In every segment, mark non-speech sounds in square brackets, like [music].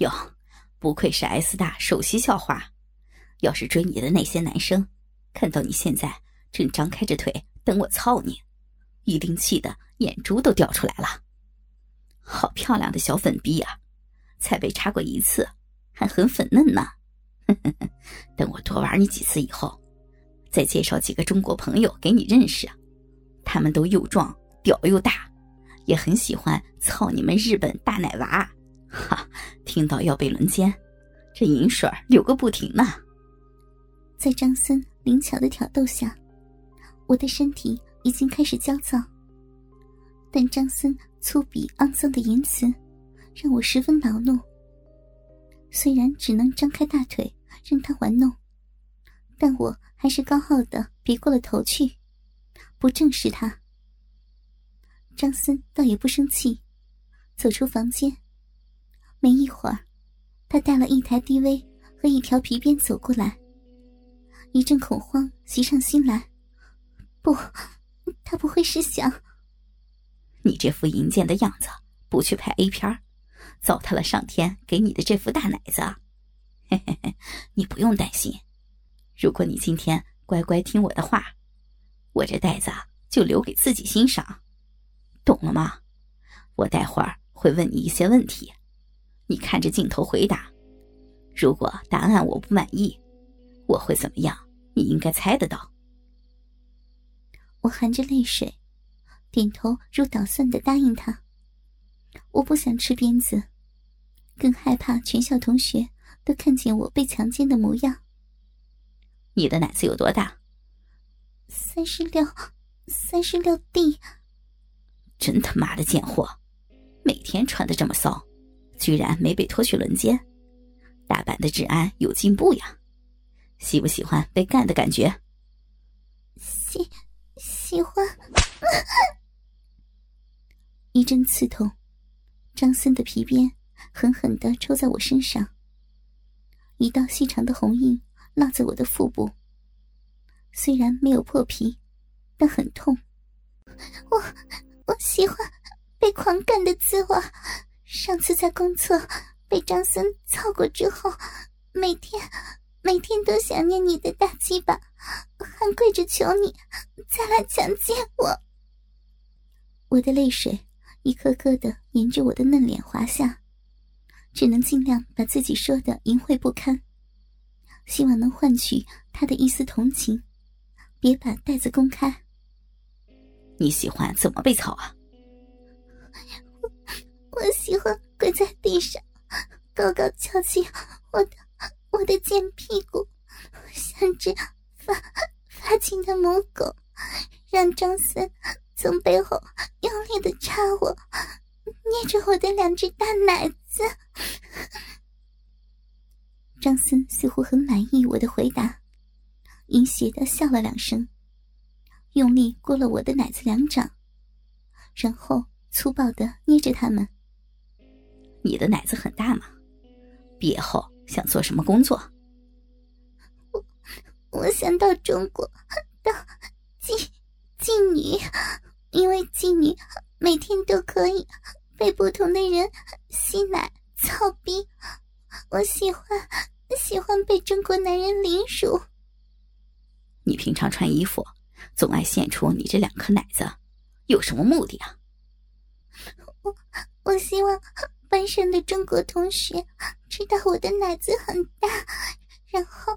哟，不愧是 S 大首席校花，要是追你的那些男生，看到你现在正张开着腿等我操你，一定气得眼珠都掉出来了。好漂亮的小粉逼啊，才被插过一次，还很粉嫩呢。[laughs] 等我多玩你几次以后，再介绍几个中国朋友给你认识，他们都又壮屌又大，也很喜欢操你们日本大奶娃。哈，[laughs] 听到要被轮奸，这银水流个不停呢。在张森灵巧的挑逗下，我的身体已经开始焦躁，但张森。粗鄙肮脏的言辞，让我十分恼怒。虽然只能张开大腿任他玩弄，但我还是高傲的别过了头去，不正视他。张森倒也不生气，走出房间。没一会儿，他带了一台 DV 和一条皮鞭走过来。一阵恐慌袭上心来，不，他不会是想……你这副淫贱的样子，不去拍 A 片糟蹋了上天给你的这副大奶子。嘿嘿嘿，你不用担心，如果你今天乖乖听我的话，我这袋子就留给自己欣赏，懂了吗？我待会儿会问你一些问题，你看着镜头回答。如果答案我不满意，我会怎么样？你应该猜得到。我含着泪水。点头如捣蒜的答应他。我不想吃鞭子，更害怕全校同学都看见我被强奸的模样。你的奶子有多大？三十六，三十六 D。真他妈的贱货！每天穿的这么骚，居然没被拖去轮奸。大阪的治安有进步呀！喜不喜欢被干的感觉？喜，喜欢。[laughs] 一阵刺痛，张森的皮鞭狠狠的抽在我身上，一道细长的红印落在我的腹部。虽然没有破皮，但很痛。我我喜欢被狂干的滋味。上次在公厕被张森操过之后，每天每天都想念你的大鸡巴，还跪着求你再来强奸我。我的泪水。一颗颗的沿着我的嫩脸滑下，只能尽量把自己说的淫秽不堪，希望能换取他的一丝同情，别把袋子公开。你喜欢怎么被操啊？在地上，高高翘起我的我的贱屁股，像只发发情的母狗，让张森。从背后用力的插我，捏着我的两只大奶子。张森似乎很满意我的回答，淫邪的笑了两声，用力过了我的奶子两掌，然后粗暴的捏着他们。你的奶子很大吗？毕业后想做什么工作？我我想到中国当妓妓女。因为妓女每天都可以被不同的人吸奶操逼，我喜欢喜欢被中国男人凌辱。你平常穿衣服总爱现出你这两颗奶子，有什么目的啊？我我希望班上的中国同学知道我的奶子很大，然后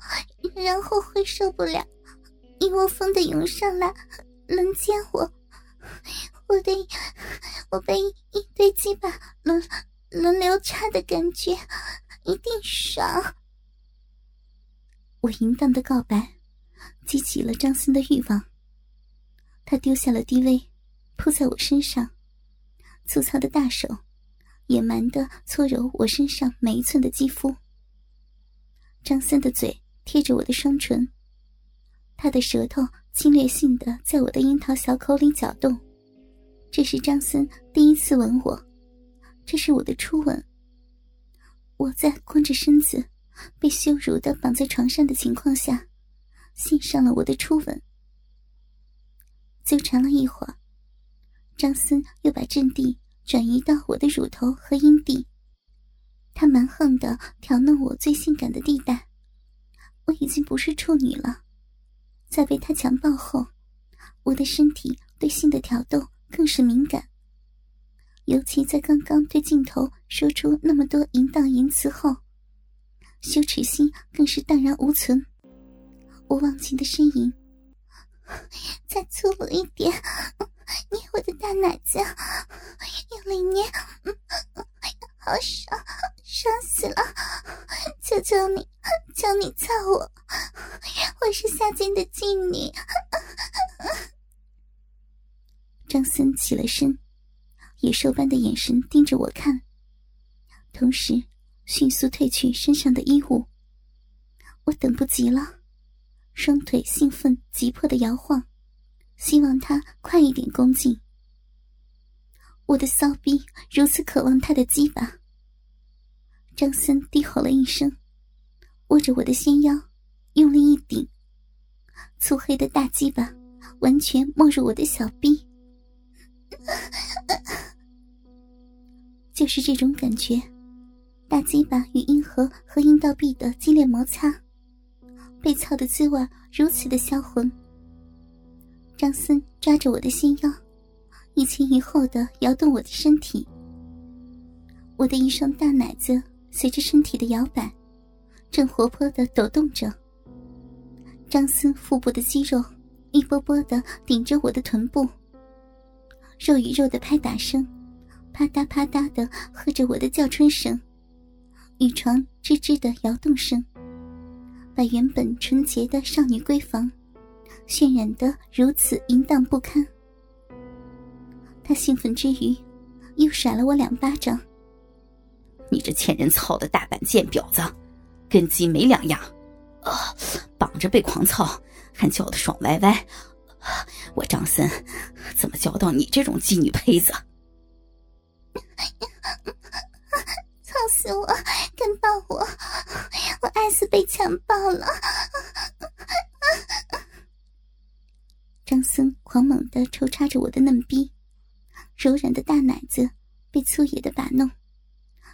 然后会受不了，一窝蜂的涌上来轮奸我。我的，我被一堆鸡巴轮轮流插的感觉，一定爽。我淫荡的告白，激起了张森的欲望。他丢下了 DV，扑在我身上，粗糙的大手野蛮的搓揉我身上每一寸的肌肤。张森的嘴贴着我的双唇，他的舌头。侵略性的在我的樱桃小口里搅动，这是张森第一次吻我，这是我的初吻。我在光着身子、被羞辱的绑在床上的情况下，献上了我的初吻。纠缠了一会儿，张森又把阵地转移到我的乳头和阴蒂，他蛮横的挑弄我最性感的地带。我已经不是处女了，在被他强暴后，我的身体对性的挑逗更是敏感。尤其在刚刚对镜头说出那么多淫荡言辞后，羞耻心更是荡然无存。我忘情的呻吟：“ [laughs] 再粗鲁一点，捏我的大奶子，用力捏，好爽，爽死了！求求你，求你操我，我是下贱的妓女。”张森起了身，野兽般的眼神盯着我看，同时迅速褪去身上的衣物。我等不及了。双腿兴奋、急迫的摇晃，希望他快一点攻进。我的骚逼如此渴望他的鸡巴。张森低吼了一声，握着我的纤腰，用力一顶，粗黑的大鸡巴完全没入我的小臂。[laughs] 就是这种感觉，大鸡巴与阴核和阴道壁的激烈摩擦。被操的滋味如此的销魂。张森抓着我的纤腰，一前一后的摇动我的身体。我的一双大奶子随着身体的摇摆，正活泼的抖动着。张森腹部的肌肉一波波的顶着我的臀部，肉与肉的拍打声，啪嗒啪嗒的和着我的叫春声，与床吱吱的摇动声。把原本纯洁的少女闺房，渲染得如此淫荡不堪。他兴奋之余，又甩了我两巴掌。你这欠人操的大板贱婊子，跟鸡没两样！啊，绑着被狂操，还叫的爽歪歪！我张森怎么教到你这种妓女胚子？[laughs] 操死我！敢抱我！我爱死被强暴了！张森狂猛的抽插着我的嫩逼，柔软的大奶子被粗野的把弄，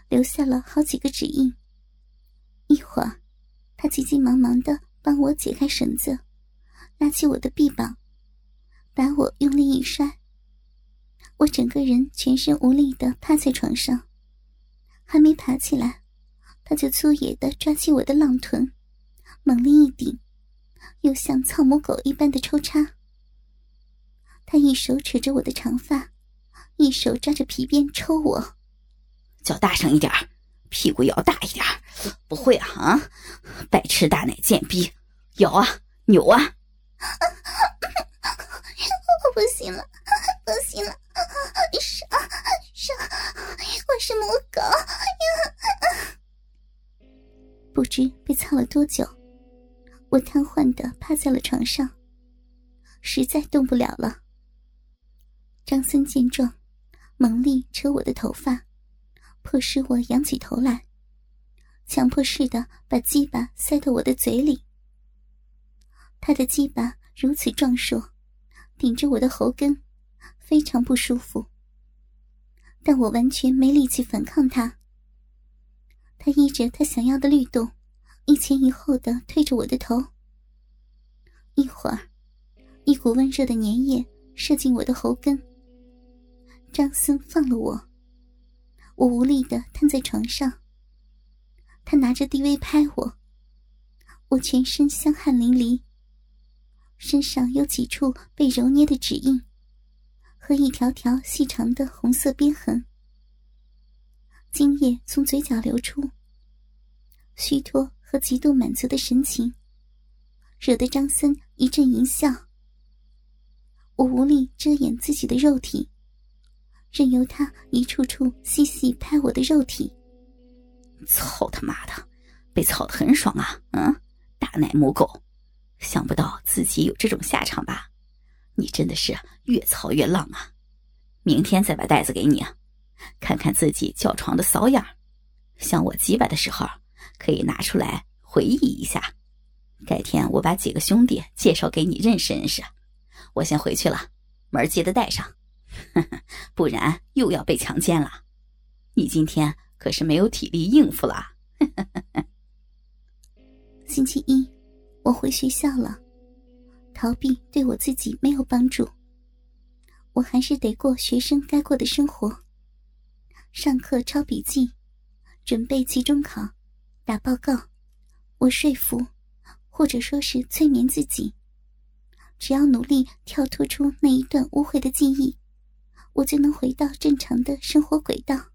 留下了好几个指印。一会儿，他急急忙忙的帮我解开绳子，拉起我的臂膀，把我用力一摔，我整个人全身无力的趴在床上，还没爬起来。他就粗野的抓起我的浪臀，猛力一顶，又像草母狗一般的抽插。他一手扯着我的长发，一手抓着皮鞭抽我，叫大声一点，屁股摇大一点。不会啊啊！白痴大奶贱逼，摇啊扭啊！[laughs] 我不行了，不行了，上上，我是母狗。不知被操了多久，我瘫痪的趴在了床上，实在动不了了。张森见状，猛力扯我的头发，迫使我仰起头来，强迫似的把鸡巴塞到我的嘴里。他的鸡巴如此壮硕，顶着我的喉根，非常不舒服。但我完全没力气反抗他。他依着他想要的律动，一前一后的推着我的头。一会儿，一股温热的粘液射进我的喉根。张森放了我，我无力的瘫在床上。他拿着 DV 拍我，我全身香汗淋漓，身上有几处被揉捏的指印，和一条条细长的红色鞭痕。精液从嘴角流出，虚脱和极度满足的神情，惹得张森一阵淫笑。我无力遮掩自己的肉体，任由他一处处细细拍我的肉体。操他妈的，被操的很爽啊！嗯，大奶母狗，想不到自己有这种下场吧？你真的是越操越浪啊！明天再把袋子给你！看看自己叫床的骚样像我几百的时候，可以拿出来回忆一下。改天我把几个兄弟介绍给你认识认识。我先回去了，门记得带上，[laughs] 不然又要被强奸了。你今天可是没有体力应付了。[laughs] 星期一，我回学校了。逃避对我自己没有帮助，我还是得过学生该过的生活。上课抄笔记，准备期中考，打报告。我说服，或者说是催眠自己，只要努力跳脱出那一段污秽的记忆，我就能回到正常的生活轨道。